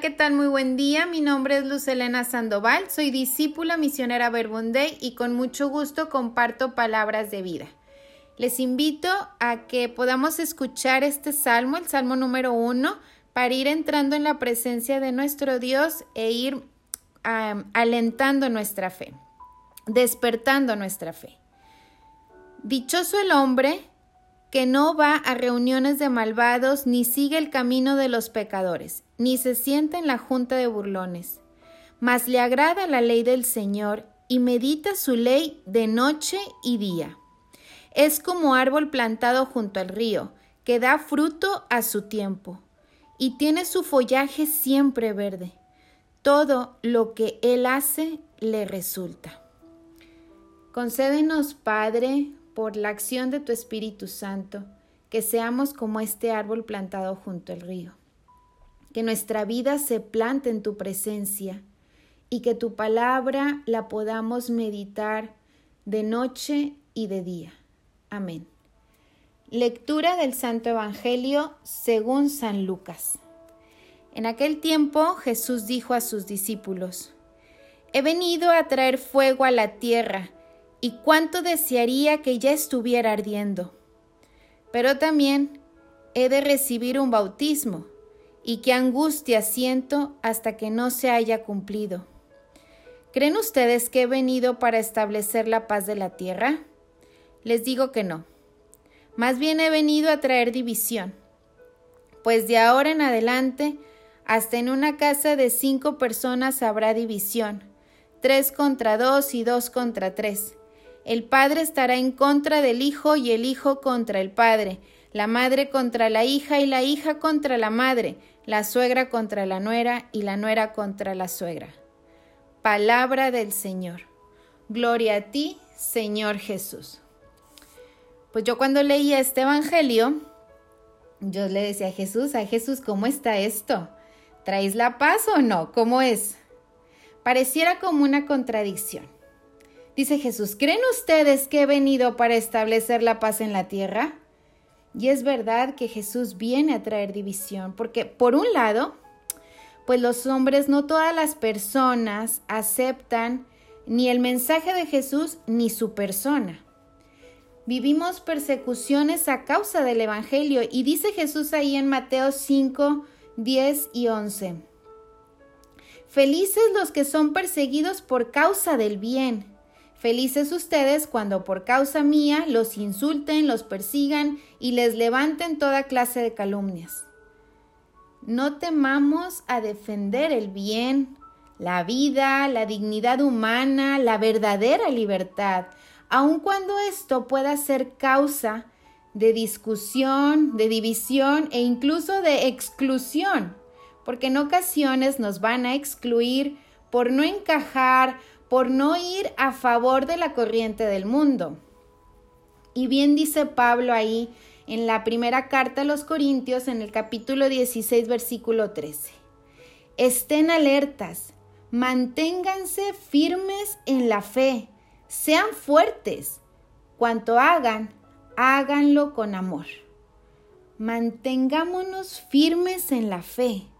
¿qué tal? Muy buen día. Mi nombre es Luz Elena Sandoval. Soy discípula misionera Verbunday y con mucho gusto comparto palabras de vida. Les invito a que podamos escuchar este salmo, el salmo número uno, para ir entrando en la presencia de nuestro Dios e ir alentando nuestra fe, despertando nuestra fe. Dichoso el hombre que no va a reuniones de malvados, ni sigue el camino de los pecadores, ni se sienta en la junta de burlones, mas le agrada la ley del Señor y medita su ley de noche y día. Es como árbol plantado junto al río, que da fruto a su tiempo, y tiene su follaje siempre verde. Todo lo que él hace le resulta. Concédenos, Padre, por la acción de tu Espíritu Santo, que seamos como este árbol plantado junto al río. Que nuestra vida se plante en tu presencia y que tu palabra la podamos meditar de noche y de día. Amén. Lectura del Santo Evangelio según San Lucas. En aquel tiempo Jesús dijo a sus discípulos, He venido a traer fuego a la tierra, y cuánto desearía que ya estuviera ardiendo. Pero también he de recibir un bautismo, y qué angustia siento hasta que no se haya cumplido. ¿Creen ustedes que he venido para establecer la paz de la tierra? Les digo que no. Más bien he venido a traer división. Pues de ahora en adelante, hasta en una casa de cinco personas habrá división, tres contra dos y dos contra tres el padre estará en contra del hijo y el hijo contra el padre, la madre contra la hija y la hija contra la madre, la suegra contra la nuera y la nuera contra la suegra. Palabra del Señor. Gloria a ti, Señor Jesús. Pues yo cuando leía este Evangelio, yo le decía a Jesús, a Jesús, ¿cómo está esto? ¿Traes la paz o no? ¿Cómo es? Pareciera como una contradicción. Dice Jesús, ¿creen ustedes que he venido para establecer la paz en la tierra? Y es verdad que Jesús viene a traer división, porque por un lado, pues los hombres, no todas las personas aceptan ni el mensaje de Jesús ni su persona. Vivimos persecuciones a causa del Evangelio y dice Jesús ahí en Mateo 5, 10 y 11. Felices los que son perseguidos por causa del bien Felices ustedes cuando por causa mía los insulten, los persigan y les levanten toda clase de calumnias. No temamos a defender el bien, la vida, la dignidad humana, la verdadera libertad, aun cuando esto pueda ser causa de discusión, de división e incluso de exclusión, porque en ocasiones nos van a excluir por no encajar, por no ir a favor de la corriente del mundo. Y bien dice Pablo ahí en la primera carta a los Corintios en el capítulo 16 versículo 13. Estén alertas, manténganse firmes en la fe, sean fuertes. Cuanto hagan, háganlo con amor. Mantengámonos firmes en la fe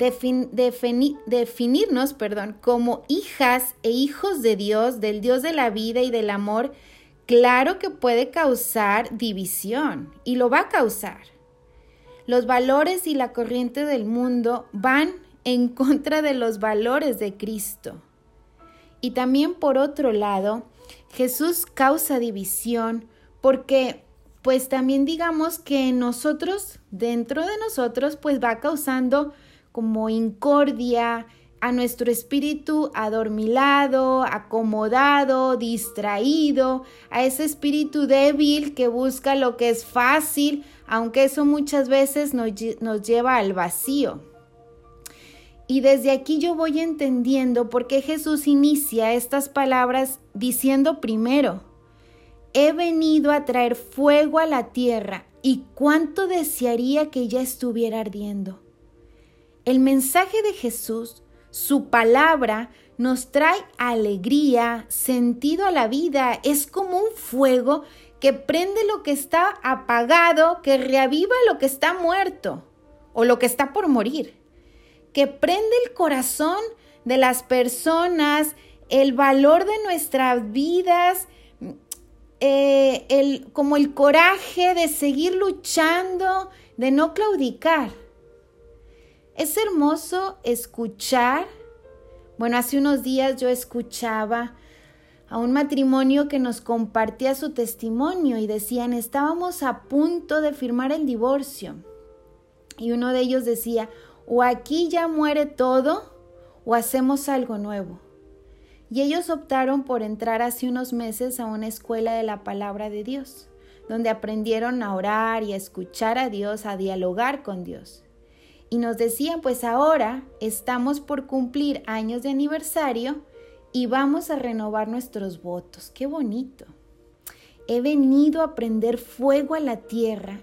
definirnos perdón, como hijas e hijos de Dios, del Dios de la vida y del amor, claro que puede causar división y lo va a causar. Los valores y la corriente del mundo van en contra de los valores de Cristo. Y también por otro lado, Jesús causa división porque pues también digamos que nosotros, dentro de nosotros, pues va causando como incordia, a nuestro espíritu adormilado, acomodado, distraído, a ese espíritu débil que busca lo que es fácil, aunque eso muchas veces nos, lleva al vacío. Y desde aquí yo voy entendiendo por qué Jesús inicia estas palabras diciendo primero, he venido a traer fuego a la tierra y cuánto desearía que ya estuviera ardiendo. El mensaje de Jesús, su palabra, nos trae alegría, sentido a la vida. Es como un fuego que prende lo que está apagado, que reaviva lo que está muerto o lo que está por morir. que prende el corazón de las personas, el valor de nuestras vidas, eh, el, como el coraje de seguir luchando, de no claudicar. Es hermoso escuchar. Bueno, hace unos días yo escuchaba a un matrimonio que nos compartía su testimonio y decían, estábamos a punto de firmar el divorcio. Y uno de ellos decía, o aquí ya muere todo o hacemos algo nuevo. Y ellos optaron por entrar hace unos meses a una escuela de la palabra de Dios, donde aprendieron a orar y a escuchar a Dios, a dialogar con Dios. Y nos decían, pues ahora estamos por cumplir años de aniversario y vamos a renovar nuestros votos. Qué bonito. He venido a prender fuego a la tierra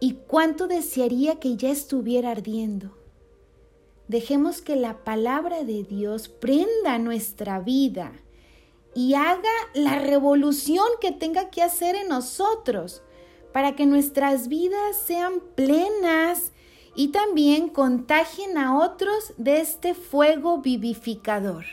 y cuánto desearía que ya estuviera ardiendo. Dejemos que la palabra de Dios prenda nuestra vida y haga la revolución que tenga que hacer en nosotros para que nuestras vidas sean plenas y también contagien a otros de este fuego vivificador.